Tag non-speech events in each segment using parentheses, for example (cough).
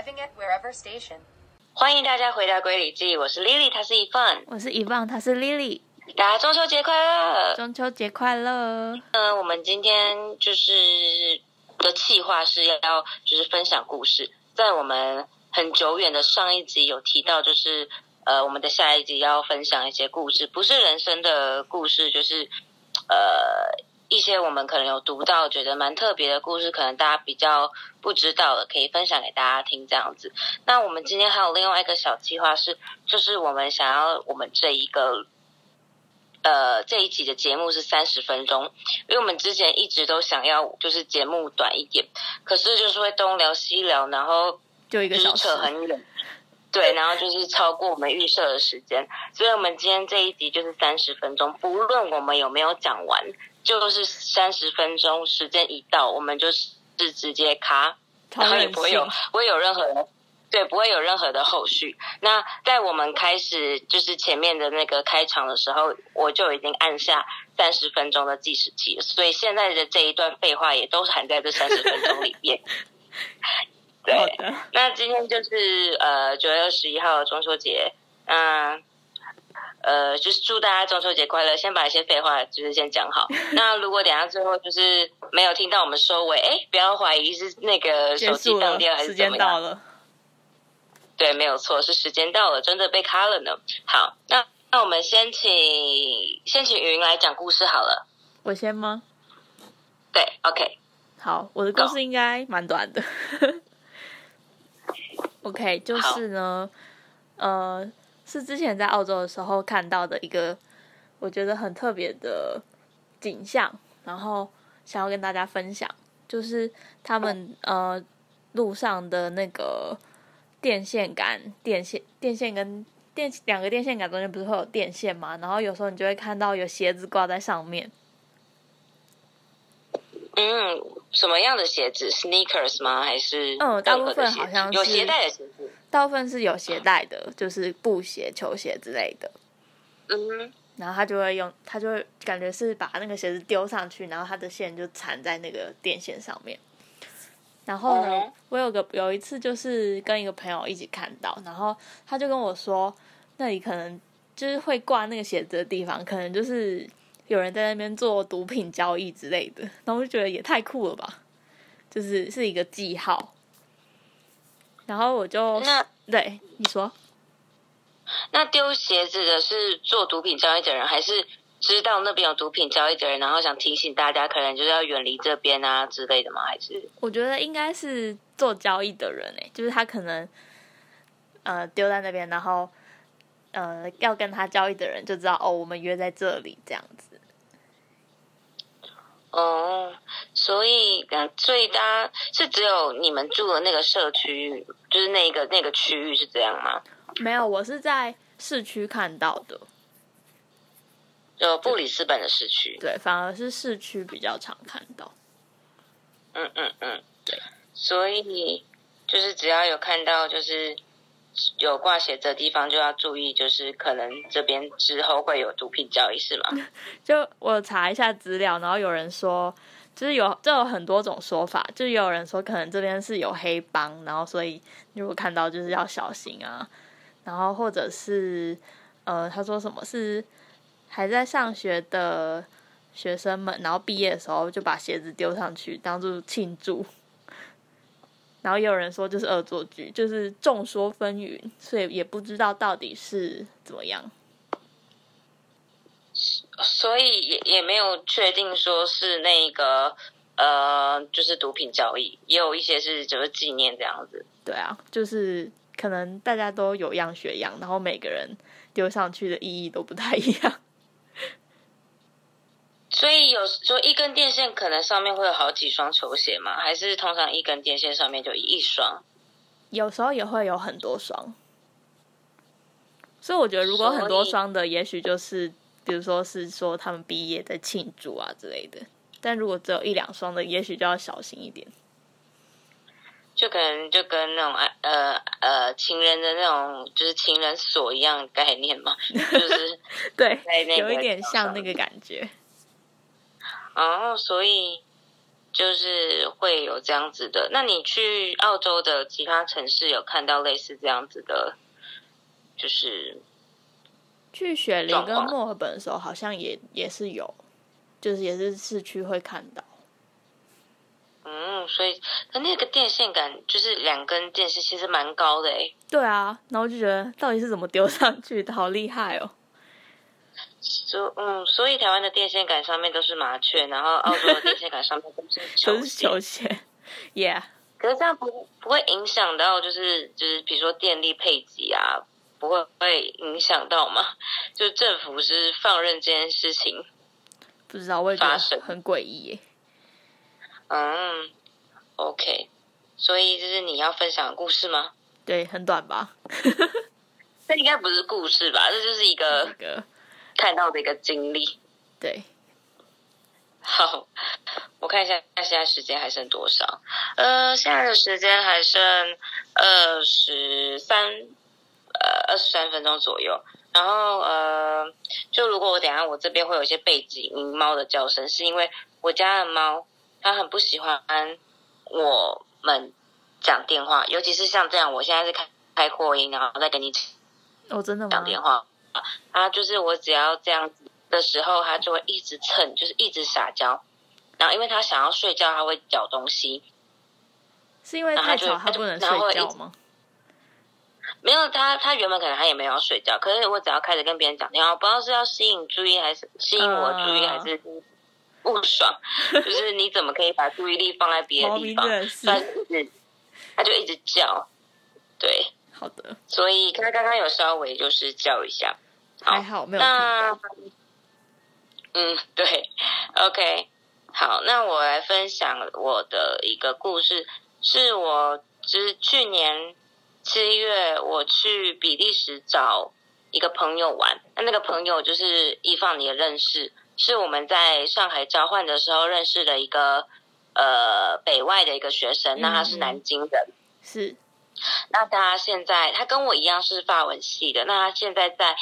Arriving at wherever station. 欢迎大家回到《归里记》，我是 Lily，她是 e v a n 我是遗忘，他是 Lily，大家中秋节快乐！中秋节快乐！呃，我们今天就是的计划是要就是分享故事，在我们很久远的上一集有提到，就是呃，我们的下一集要分享一些故事，不是人生的故事，就是呃一些我们可能有读到觉得蛮特别的故事，可能大家比较不知道的，可以分享给大家听这样子。那我们今天还有另外一个小计划是，就是我们想要我们这一个。呃，这一集的节目是三十分钟，因为我们之前一直都想要就是节目短一点，可是就是会东聊西聊，然后就一个小时扯，很远，对，然后就是超过我们预设的时间，所以我们今天这一集就是三十分钟，不论我们有没有讲完，就是三十分钟，时间一到，我们就是是直接卡，然后也不会有。不会有任何的。对，不会有任何的后续。那在我们开始就是前面的那个开场的时候，我就已经按下三十分钟的计时器，所以现在的这一段废话也都是含在这三十分钟里面。(laughs) 对，那今天就是呃九月二十一号的中秋节，嗯、呃，就是祝大家中秋节快乐。先把一些废话就是先讲好。那如果等下最后就是没有听到我们收尾，哎，不要怀疑是那个手机束了当掉还，是时怎么样间到。了。对，没有错，是时间到了，真的被卡了呢。好，那那我们先请先请云来讲故事好了。我先吗？对，OK，好，我的故事应该蛮短的。(laughs) OK，就是呢，呃，是之前在澳洲的时候看到的一个我觉得很特别的景象，然后想要跟大家分享，就是他们呃路上的那个电线杆、电线、电线跟电两个电线杆中间不是会有电线吗？然后有时候你就会看到有鞋子挂在上面。嗯，什么样的鞋子？sneakers 吗？还是嗯大部分好像是有鞋带的鞋子。大部分是有鞋带的，就是布鞋、球鞋之类的。嗯，然后他就会用，他就会感觉是把那个鞋子丢上去，然后他的线就缠在那个电线上面。然后呢，我有个有一次就是跟一个朋友一起看到，然后他就跟我说，那里可能就是会挂那个鞋子的地方，可能就是有人在那边做毒品交易之类的。然后我就觉得也太酷了吧，就是是一个记号。然后我就那对你说，那丢鞋子的是做毒品交易的人，还是知道那边有毒品交易的人，然后想提醒大家，可能就是要远离这边啊之类的吗？还是我觉得应该是做交易的人诶、就是他可能呃丢在那边，然后呃要跟他交易的人就知道哦，我们约在这里这样子。哦，所以嗯，所以大家是只有你们住的那个社区，就是那个那个区域是这样吗？没有，我是在市区看到的，就布里斯本的市区。对，反而是市区比较常看到。嗯嗯嗯，对。所以就是只要有看到就是有挂鞋子的地方，就要注意，就是可能这边之后会有毒品交易，是吗？(laughs) 就我查一下资料，然后有人说，就是有这有很多种说法，就有人说可能这边是有黑帮，然后所以如果看到就是要小心啊，然后或者是呃，他说什么是还在上学的学生们，然后毕业的时候就把鞋子丢上去当做庆祝。然后也有人说就是恶作剧，就是众说纷纭，所以也不知道到底是怎么样。所以也也没有确定说是那个呃，就是毒品交易，也有一些是就是纪念这样子。对啊，就是可能大家都有样学样，然后每个人丢上去的意义都不太一样。(laughs) 所以有说一根电线可能上面会有好几双球鞋吗？还是通常一根电线上面就一双？有时候也会有很多双，所以我觉得如果很多双的，也许就是比如说是说他们毕业在庆祝啊之类的。但如果只有一两双的，也许就要小心一点。就可能就跟那种呃呃情人的那种就是情人锁一样概念嘛，(laughs) 就是对有一点像那个感觉。哦，所以就是会有这样子的。那你去澳洲的其他城市有看到类似这样子的，就是去雪梨跟墨尔本的时候，好像也也是有，就是也是市区会看到。嗯，所以可那个电线杆就是两根电线，其实蛮高的诶。对啊，然后就觉得到底是怎么丢上去的，好厉害哦！所嗯，所以台湾的电线杆上面都是麻雀，然后澳洲的电线杆上面都是球都是球线。鞋，Yeah，可是这样不不会影响到，就是就是比如说电力配给啊，不会会影响到吗？就政府是放任这件事情。不知道，我也觉得发生很诡异耶。嗯，OK，所以这是你要分享的故事吗？对，很短吧？这应该不是故事吧？这就是一个个，看到的一个经历。对，好，我看一下现在时间还剩多少？呃，现在的时间还剩二十三，呃，二十三分钟左右。然后呃，就如果我等下我这边会有一些背景音猫的叫声，是因为我家的猫它很不喜欢我们讲电话，尤其是像这样，我现在是开开扩音，然后再跟你哦，真的吗讲？电话，啊，就是我只要这样子的时候，它就会一直蹭，就是一直撒娇。然后因为它想要睡觉，它会咬东西。是因为太吵，他不能睡觉吗？没有他，他原本可能他也没有要睡觉，可是我只要开始跟别人讲电话，不知道是要吸引注意还是吸引我注意，嗯还是不爽，(laughs) 就是你怎么可以把注意力放在别的地方？咪真的所以他是就一直他就一直叫，对，好的，所以他刚刚有稍微就是叫一下，好还好没有那。嗯，对，OK，好，那我来分享我的一个故事，是我就是去年七月我去比利时找一个朋友玩，那那个朋友就是易放你的认识，是我们在上海交换的时候认识的一个呃北外的一个学生，那他是嗯南京人。是那他现在他跟我一样是法文系的，那他现在在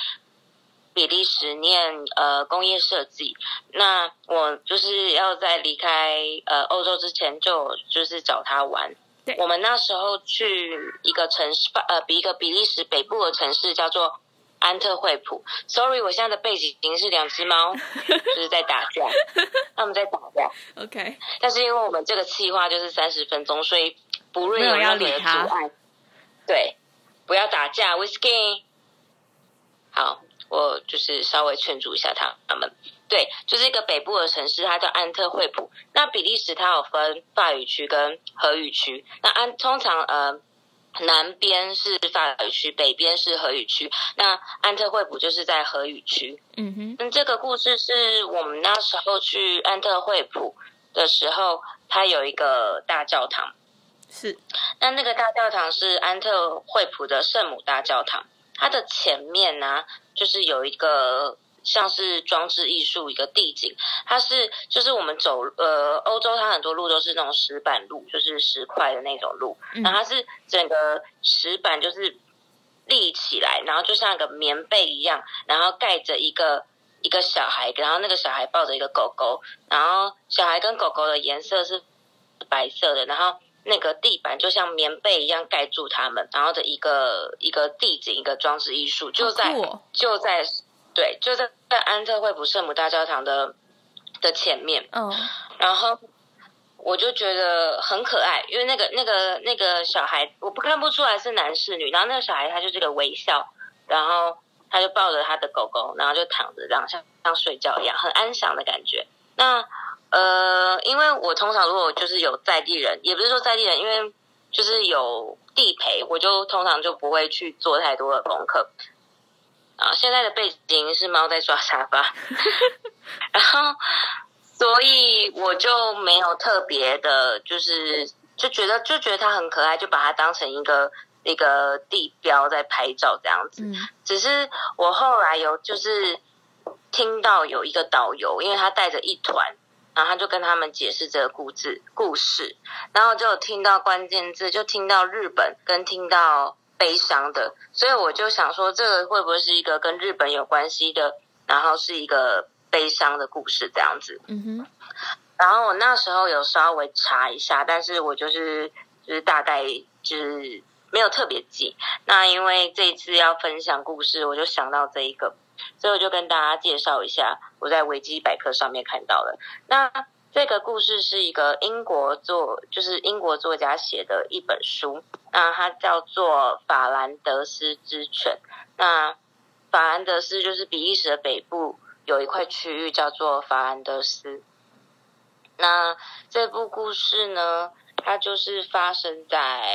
比利时念呃工业设计。那我就是要在离开呃欧洲之前就就是找他玩对。我们那时候去一个城市，呃，比一个比利时北部的城市叫做安特惠普。Sorry，我现在的背景已经是两只猫，(laughs) 就是在打架，他们在打架。OK，但是因为我们这个计划就是三十分钟，所以不论没有要任何的阻碍，对，不要打架，Whisky。好，我就是稍微劝阻一下他他们。对，就是一个北部的城市，它叫安特惠普。那比利时它有分法语区跟荷语区。那安通常呃南边是法语区，北边是荷语区。那安特惠普就是在荷语区。嗯哼，那，这个故事是我们那时候去安特惠普的时候，它有一个大教堂。是那那个大教堂是安特惠普的圣母大教堂，它的前面呢、就是有一个像是装置艺术一个地景，它是就是我们走呃欧洲，它很多路都是那种石板路，就是石块的那种路，嗯。然后它是整个石板就是立起来，然后就像一个棉被一样，然后盖着一个一个小孩，然后那个小孩抱着一个狗狗，然后小孩跟狗狗的颜色是白色的，然后那个地板就像棉被一样盖住他们，然后的一个一个地景，一个装置艺术，就在、就在对就在在安特惠普圣母大教堂的的前面，嗯然后我就觉得很可爱，因为那个那个那个小孩，我不看不出来是男是女，然后那个小孩他就这个微笑，然后他就抱着他的狗狗，然后就躺着这样像像睡觉一样，很安详的感觉。那呃，因为我通常如果就是有在地人，也不是说在地人，因为就是有地陪，我就通常就不会去做太多的功课。啊，现在的背景是猫在抓沙发，(laughs) 然后所以我就没有特别的，就是就觉得就觉得它很可爱，就把它当成一个一个地标在拍照这样子。嗯只是我后来有就是听到有一个导游，因为他带着一团，然后他就跟他们解释这个故事故事，然后就有听到关键字，就听到日本跟听到悲伤的，所以我就想说，这个会不会是一个跟日本有关系的，然后是一个悲伤的故事这样子。嗯哼，然后我那时候有稍微查一下，但是我就是就是大概就是没有特别记。那因为这一次要分享故事，我就想到这一个，所以我就跟大家介绍一下我在维基百科上面看到的。那这个故事是一个英国作，就是英国作家写的一本书，那它叫做《法兰德斯之犬》。那法兰德斯就是比利时的北部有一块区域叫做法兰德斯。那这部故事呢，它就是发生在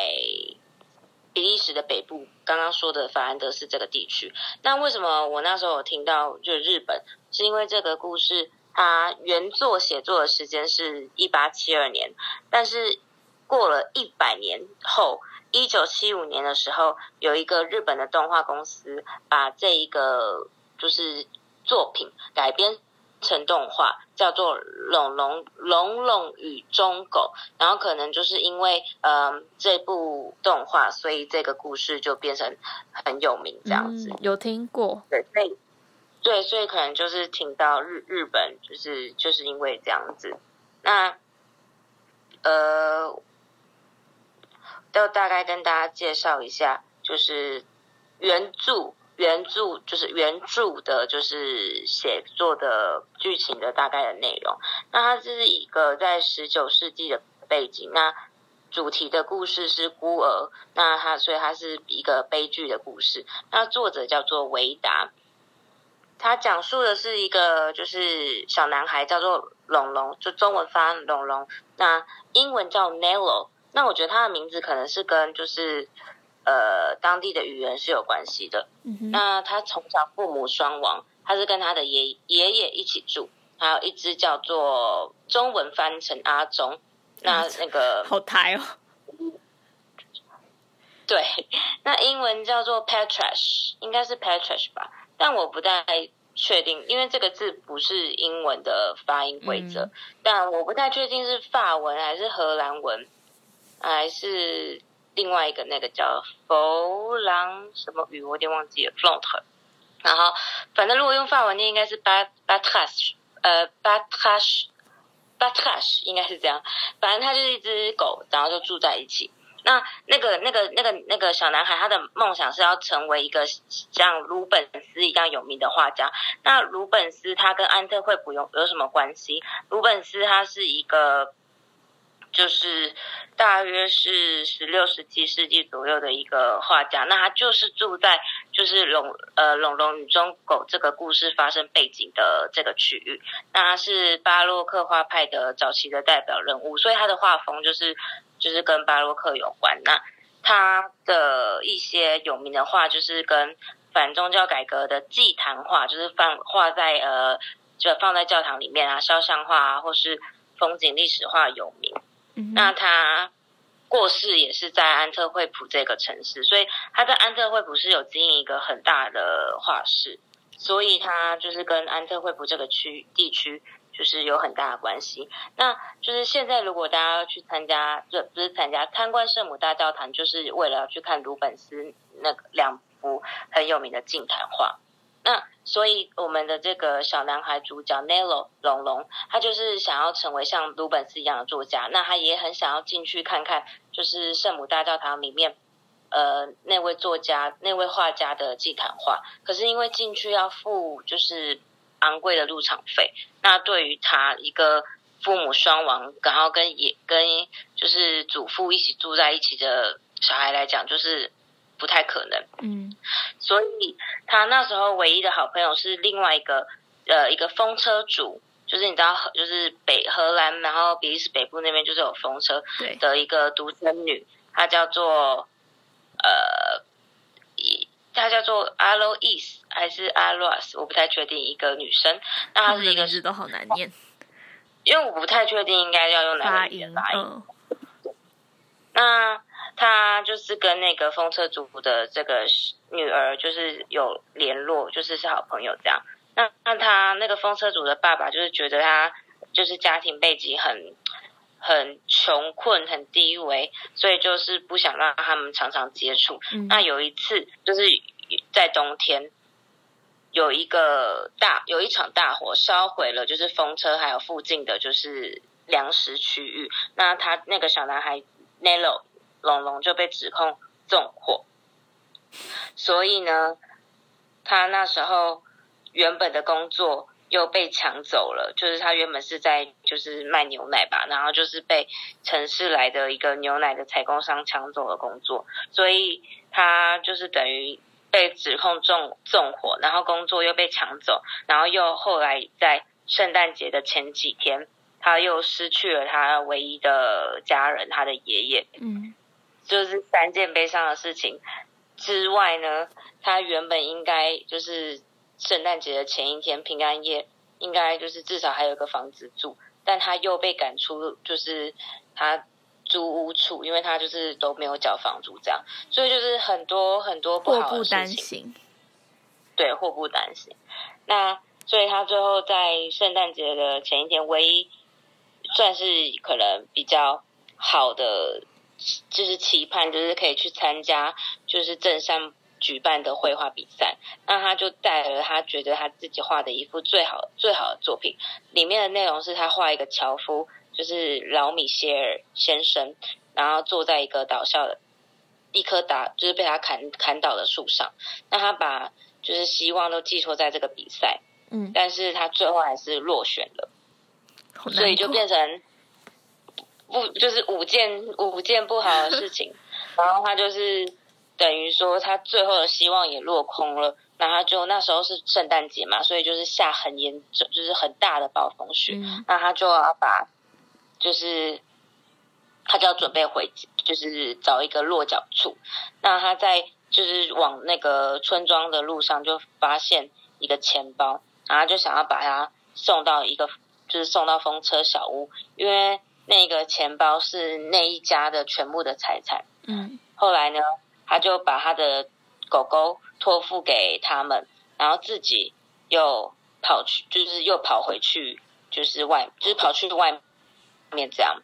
比利时的北部，刚刚说的法兰德斯这个地区。那为什么我那时候有听到就日本？是因为这个故事它原作写作的时间是一八七二年，但是过了一百年后，一九七五年的时候，有一个日本的动画公司把这一个就是作品改编。成动画叫做《龙龙龙龙与忠狗》，然后可能就是因为呃这部动画，所以这个故事就变成很有名这样子。有听过？对，对，对，所以可能就是听到日日本，就是就是因为这样子。那呃，就大概跟大家介绍一下，就是原著。原著就是原著的，就是写作的剧情的大概的内容。那它是一个在十九世纪的背景，那主题的故事是孤儿，那它所以它是一个悲剧的故事。那作者叫做维达，他讲述的是一个就是小男孩叫做龙龙，就中文翻龙龙，那英文叫 Nello。那我觉得他的名字可能是跟就是。呃，当地的语言是有关系的。那他从小父母双亡，他是跟他的爷爷爷一起住，还有一只叫做中文翻成阿忠，那那个 (laughs) 好台哦。对，那英文叫做 patrash 应该是 patrash 吧，但我不太确定，因为这个字不是英文的发音规则，但我不太确定是法文还是荷兰文，还是。另外一个那个叫佛朗什么语，我有点忘记了。f l o t 然后反正如果用法文念，应该是 bat batrash，呃 batrash 应该是这样。反正它就是一只狗，然后就住在一起。那那个那个那个那个小男孩，他的梦想是要成为一个像鲁本斯一样有名的画家。那鲁本斯他跟安特惠普有有什么关系？鲁本斯他是一个。就是大约是十六、十七世纪左右的一个画家，那他就是住在就是龙呃龙龙与中狗这个故事发生背景的这个区域，那他是巴洛克画派的早期的代表人物，所以他的画风就是就是跟巴洛克有关。那他的一些有名的画就是跟反宗教改革的祭坛画，就是放画在呃就放在教堂里面啊，肖像画啊，或是风景历史画有名。那他过世也是在安特惠普这个城市，所以他在安特惠普是有经营一个很大的画室，所以他就是跟安特惠普这个区地区就是有很大的关系。那就是现在如果大家要去参加，就不是参加参观圣母大教堂，就是为了要去看鲁本斯那两幅很有名的镜坛画。那所以我们的这个小男孩主角 Nello 龙龙，他就是想要成为像鲁本斯一样的作家。那他也很想要进去看看，就是圣母大教堂里面，呃，那位作家、那位画家的祭坛画。可是因为进去要付就是昂贵的入场费，那对于他一个父母双亡，然后跟也跟就是祖父一起住在一起的小孩来讲，就是。不太可能，嗯，所以他那时候唯一的好朋友是另外一个呃一个风车主，就是你知道，就是北荷兰，然后比利时北部那边就是有风车的一个独生女，她叫做呃，她叫做 Alois 还是阿罗斯，我不太确定，一个女生，那她是一个字都好难念，因为我不太确定应该要用哪个语言发音，那。他就是跟那个风车主的这个女儿，就是有联络，就是是好朋友这样。那那他那个风车主的爸爸，就是觉得他就是家庭背景很很穷困、很低微，所以就是不想让他们常常接触。那有一次，就是在冬天，有一个大有一场大火烧毁了，就是风车还有附近的就是粮食区域。那他那个小男孩 Nello 龙龙就被指控纵火，所以呢，他那时候原本的工作又被抢走了。就是他原本是在就是卖牛奶吧，然后就是被城市来的一个牛奶的采购商抢走了工作，所以他就是等于。被指控纵纵火，然后工作又被抢走，然后又后来在圣诞节的前几天，他又失去了他唯一的家人，他的爷爷。嗯，就是三件悲伤的事情之外呢，他原本应该就是圣诞节的前一天，平安夜应该就是至少还有个房子住，但他又被赶出，就是他。租屋处，因为他就是都没有缴房租，这样，所以就是很多很多不好的事情。对，祸不单行。那所以他最后在圣诞节的前一天，唯一算是可能比较好的，就是期盼，就是可以去参加，就是镇上举办的绘画比赛。那他就带了他觉得他自己画的一幅最好最好的作品，里面的内容是他画一个樵夫。就是老米歇尔先生，然后坐在一个倒下的一棵打，就是被他砍砍倒的树上。那他把就是希望都寄托在这个比赛，嗯，但是他最后还是落选了，所以就变成不就是五件五件不好的事情。(laughs) 然后他就是等于说他最后的希望也落空了。那他就那时候是圣诞节嘛，所以就是下很严重，就是很大的暴风雪。那他就要把就是他就要准备回，就是找一个落脚处。那他在就是往那个村庄的路上，就发现一个钱包，然后就想要把它送到一个，就是送到风车小屋，因为那个钱包是那一家的全部的财产。嗯。后来呢，他就把他的狗狗托付给他们，然后自己又跑去，就是又跑回去，就是外，就是跑去外。面这样，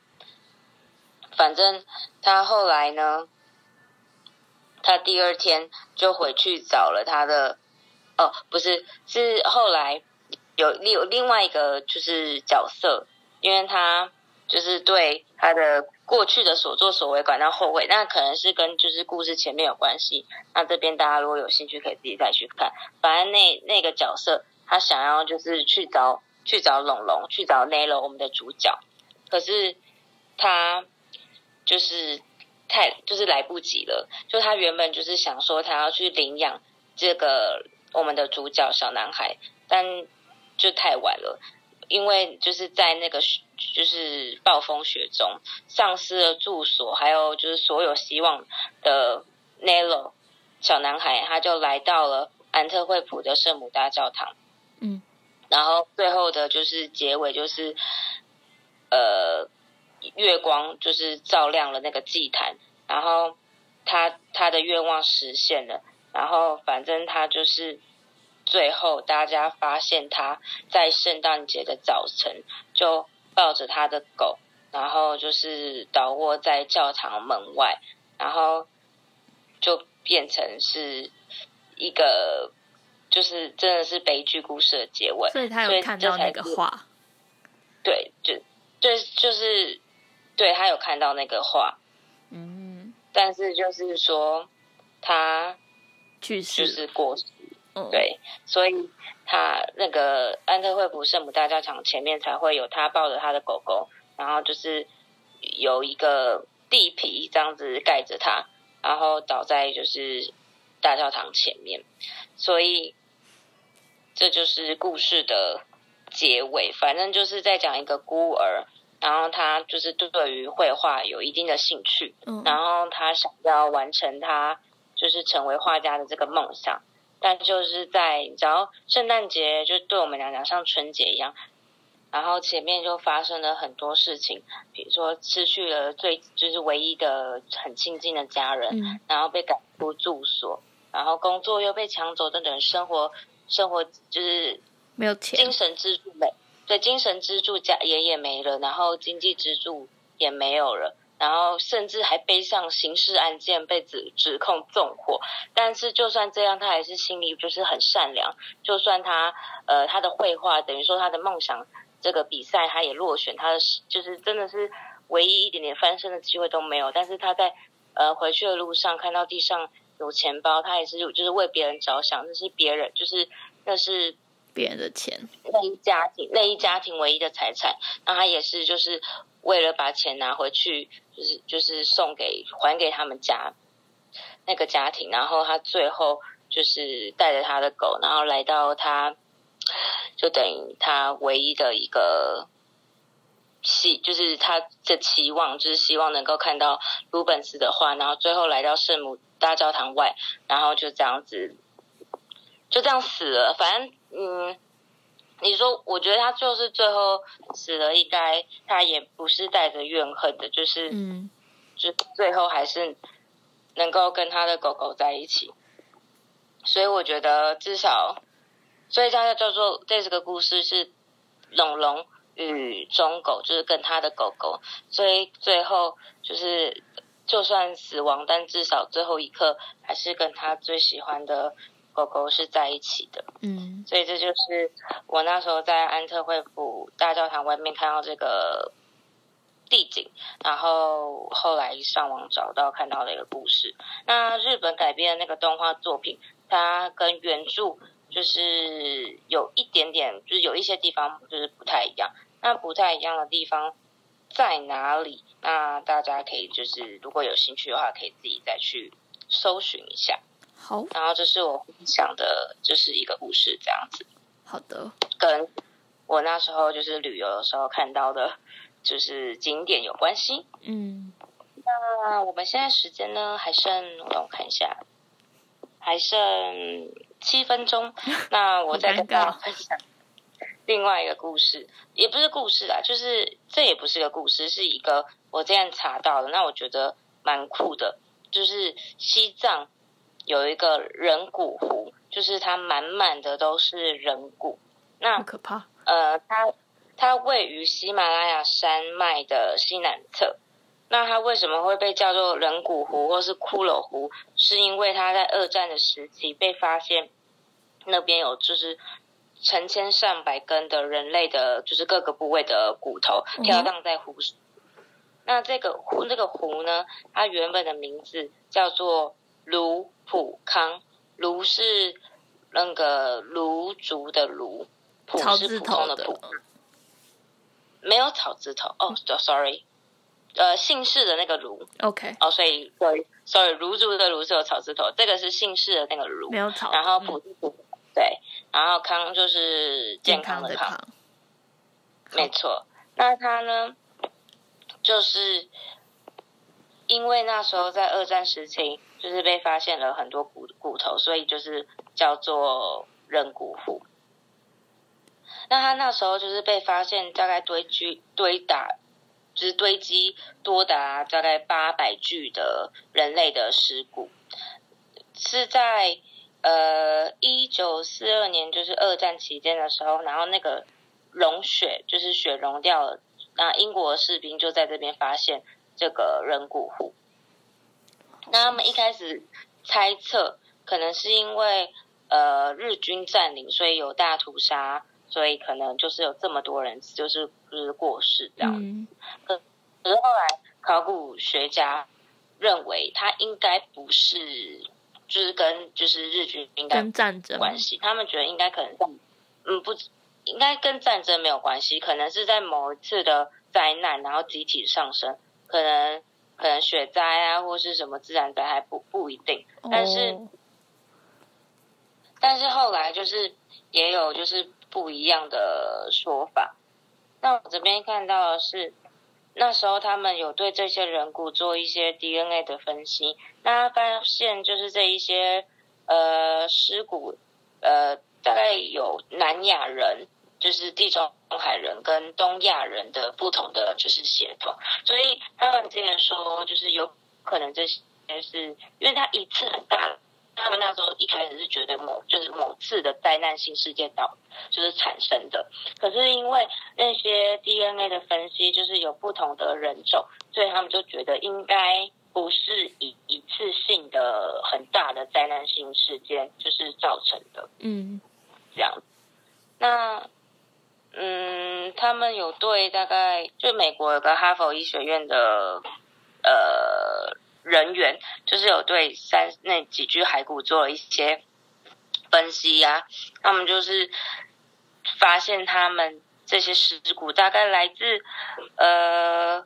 反正他后来呢，他第二天就回去找了他的，哦，不是，是后来有有另外一个就是角色，因为他就是对他的过去的所作所为感到后悔，那可能是跟就是故事前面有关系。那这边大家如果有兴趣，可以自己再去看。反正那那个角色，他想要就是去找去找龙龙，去找 Nelo 我们的主角。可是他就是太就是来不及了，就他原本就是想说他要去领养这个我们的主角小男孩，但就太晚了，因为就是在那个就是暴风雪中丧失了住所，还有就是所有希望的 Nello 小男孩，他就来到了安特惠普的圣母大教堂，嗯，然后最后的就是结尾就是。呃，月光就是照亮了那个祭坛，然后他他的愿望实现了，然后反正他就是最后大家发现他在圣诞节的早晨就抱着他的狗，然后就是倒卧在教堂门外，然后就变成是一个就是真的是悲剧故事的结尾，所以他有看到那个画，对，就。对，就是对他有看到那个画，嗯，但是就是说他去世，就是过世，对，所以他那个安特惠普圣母大教堂前面才会有他抱着他的狗狗，然后就是有一个地皮这样子盖着他，然后倒在就是大教堂前面，所以这就是故事的。结尾，反正就是在讲一个孤儿，然后他就是对于绘画有一定的兴趣，然后他想要完成他就是成为画家的这个梦想，但就是在只要圣诞节就对我们来讲像春节一样，然后前面就发生了很多事情，比如说失去了最就是唯一的很亲近的家人，然后被赶出住所，然后工作又被抢走，等等，生活生活就是。没有钱，精神支柱没，对，精神支柱家也也没了，然后经济支柱也没有了，然后甚至还背上刑事案件被指指控纵火。但是就算这样，他还是心里就是很善良。就算他呃他的绘画等于说他的梦想这个比赛他也落选，他的就是真的是唯一一点点翻身的机会都没有。但是他在呃回去的路上看到地上有钱包，他也是就是为别人着想，那是别人就是那是别人的钱，那一家庭那一家庭唯一的财产，那他也是就是为了把钱拿回去，就是就是送给还给他们家那个家庭，然后他最后就是带着他的狗，然后来到他。就等于他唯一的一个希，就是他的期望，就是希望能够看到鲁本斯的画，然后最后来到圣母大教堂外，然后就这样子，就这样死了。反正，嗯，你说，我觉得他就是最后死了，应该他也不是带着怨恨的，就是，嗯，就最后还是能够跟他的狗狗在一起。所以我觉得至少。所以它叫做这个故事是龙龙与忠狗，就是跟他的狗狗。所以最后就是就算死亡，但至少最后一刻还是跟他最喜欢的狗狗是在一起的。嗯，所以这就是我那时候在安特惠普大教堂外面看到这个地景，然后后来上网找到看到的一个故事。那日本改编的那个动画作品，它跟原著。就是有一点点，就是有一些地方就是不太一样。那不太一样的地方在哪里？那大家可以就是如果有兴趣的话，可以自己再去搜寻一下。好，然后这是我分享的，就是一个故事这样子。好的，跟我那时候就是旅游的时候看到的，就是景点有关系。嗯，那我们现在时间呢还剩，我看一下，还剩。七分钟，(laughs) 那我再跟大家分享另外一个故事，也不是故事啊，就是这也不是个故事，是一个我这样查到的，那我觉得蛮酷的，就是西藏有一个人骨湖，就是它满满的都是人骨，那可怕。呃，它它位于喜马拉雅山脉的西南侧。那它为什么会被叫做人骨湖或是骷髅湖？是因为它在二战的时期被发现，那边有就是成千上百根的人类的，就是各个部位的骨头飘荡在湖上。那这个湖，这个湖呢，它原本的名字叫做卢普康，卢是那个卢族的卢，普是普通的普，没有草字头。哦，sorry。呃，姓氏的那个卢，OK，哦，所以对，sorry，卢族的卢是有草字头，这个是姓氏的那个卢，没有草，然后普普，对，然后康就是健康的康，没错。那他呢，就是因为那时候在二战时期，就是被发现了很多骨骨头，所以就是叫做人骨湖。那他那时候就是被发现，大概堆积堆打。就是堆积多达大概八百具的人类的尸骨，是在呃一九四二年，就是二战期间的时候，然后那个融雪就是雪融掉了，那英国士兵就在这边发现这个人骨湖。那他们一开始猜测，可能是因为呃日军占领，所以有大屠杀。所以可能就是有这么多人，就是就是过世这样子。可可是后来考古学家认为，他应该不是，就是跟就是日军应该跟战争关系。他们觉得应该可能，嗯，不，应该跟战争没有关系，可能是在某一次的灾难，然后集体上升，可能可能雪灾啊，或是什么自然灾害，不不一定。但是，但是后来就是也有就是。不一样的说法。那我这边看到的是，那时候他们有对这些人骨做一些 DNA 的分析，那发现就是这一些呃尸骨，呃大概有南亚人，就是地中海人跟东亚人的不同的就是血统，所以他们之前说就是有可能这些是因为他一次很大。他们那时候一开始是觉得某就是某次的灾难性事件导就是产生的，可是因为那些 DNA 的分析就是有不同的人种，所以他们就觉得应该不是一一次性的很大的灾难性事件就是造成的。嗯，这样。那嗯，他们有对大概就美国有个哈佛医学院的呃人员，就是有对三那几具骸骨做了一些分析呀、他们就是发现他们这些尸骨大概来自呃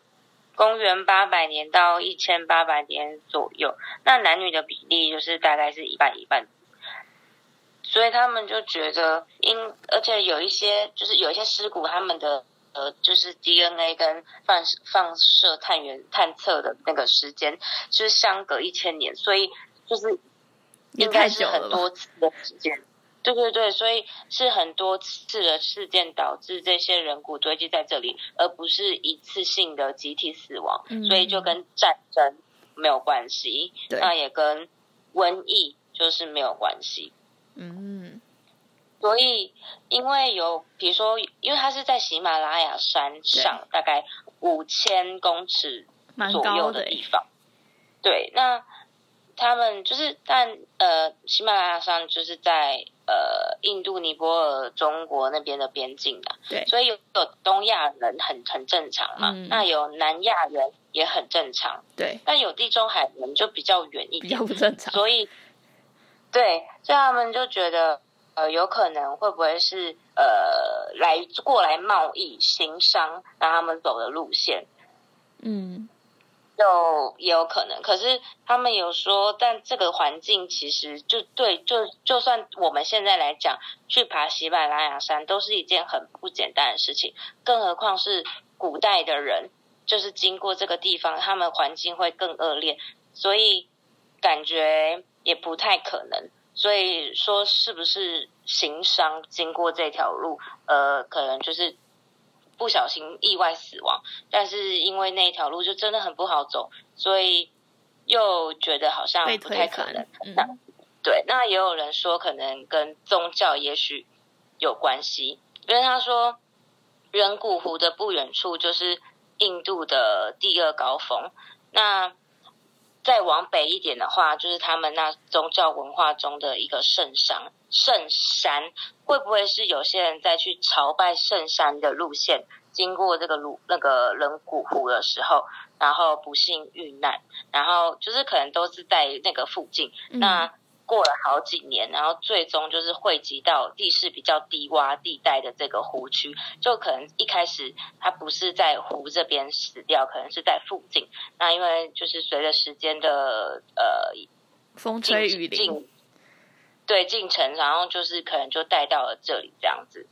公元八百年到一千八百年左右，那男女的比例就是大概是一半一半。所以他们就觉得因，而且有一些就是有一些尸骨，他们的呃就是 DNA 跟放放射探源探测的那个时间就是相隔一千年，所以就是应该是很多次的时间。对对对，所以是很多次的事件导致这些人骨堆积在这里，而不是一次性的集体死亡，嗯所以就跟战争没有关系，对那也跟瘟疫就是没有关系。嗯。所以，因为有，比如说，因为它是在喜马拉雅山上，大概五千公尺左右的地方。对，那他们就是，但呃，喜马拉雅山就是在呃印度、尼泊尔、中国那边的边境的，对。所以有有东亚人很很正常嘛，嗯。那有南亚人也很正常，对，但有地中海人就比较远一点。比较，不正常。所以，对，所以他们就觉得，呃，有可能会不会是呃来过来贸易、行商，让他们走的路线，嗯。就也有可能。可是他们有说，但这个环境其实就对，就就算我们现在来讲，去爬喜马拉雅山都是一件很不简单的事情，更何况是古代的人，就是经过这个地方，他们环境会更恶劣，所以感觉也不太可能。所以说，是不是行商经过这条路，呃，可能就是不小心意外死亡，但是因为那条路就真的很不好走，所以又觉得好像不太可能。。嗯对，那也有人说可能跟宗教也许有关系，因为他说人骨湖的不远处就是印度的第二高峰，那再往北一点的话，就是他们那宗教文化中的一个圣山。圣山会不会是有些人在去朝拜圣山的路线，经过这个鲁那个人骨湖的时候，然后不幸遇难，然后就是可能都是在那个附近，嗯那过了好几年，然后最终就是汇集到地势比较低洼地带的这个湖区，就可能一开始它不是在湖这边死掉，可能是在附近。那因为就是随着时间的呃风吹雨淋，对进程，然后就是可能就带到了这里这样子。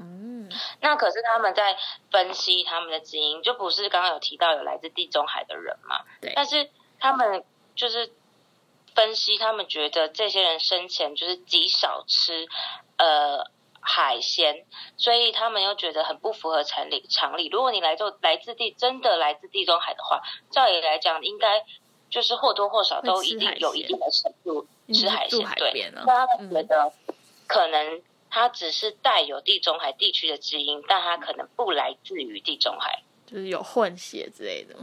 嗯那可是他们在分析他们的基因，就不是刚刚有提到有来自地中海的人嘛？对但是他们就是分析，他们觉得这些人生前就是极少吃呃海鲜，所以他们又觉得很不符合常理常理。如果你来做来自地真的来自地中海的话，照理来讲应该就是或多或少都一定有一定的程度吃海鲜，对。那他们觉嗯得可能它只是带有地中海地区的基因，但它可能不来自于地中海。就是有混血之类的。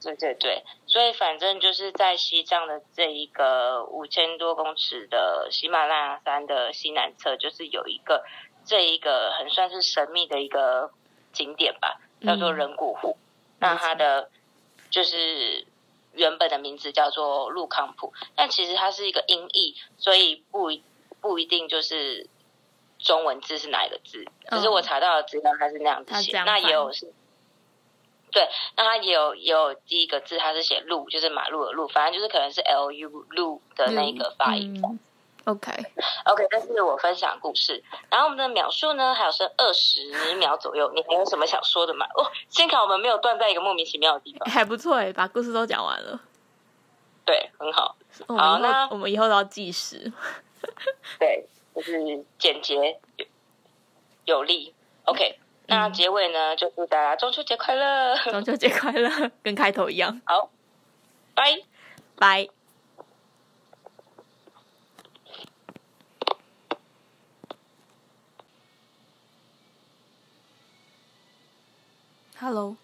对对对，所以反正就是在西藏的这一个五千多公尺的喜马拉雅山的西南侧，就是有一个这一个很算是神秘的一个景点吧，叫做嗯人骨湖。那它的就是原本的名字叫做路康普，但其实它是一个音译，所以不一不一定就是中文字是哪一个字，只是我嗯查到的资料它是那样子写，那也有是。对，那它也有也有第一个字，它是写路，就是马路的路，反正就是可能是 L U 路的那个发音。嗯 OK，OK，这是我分享故事。然后我们的秒数呢，还有剩二十秒左右，你还有什么想说的吗？哦，幸好我们没有断在一个莫名其妙的地方。还不错哎，把故事都讲完了。对，很好。好那我们以后都要计时。对，就是简洁有有力。OK，那结尾呢，就祝大家中秋节快乐！中秋节快乐，(laughs) 跟开头一样。好，拜拜。Hello。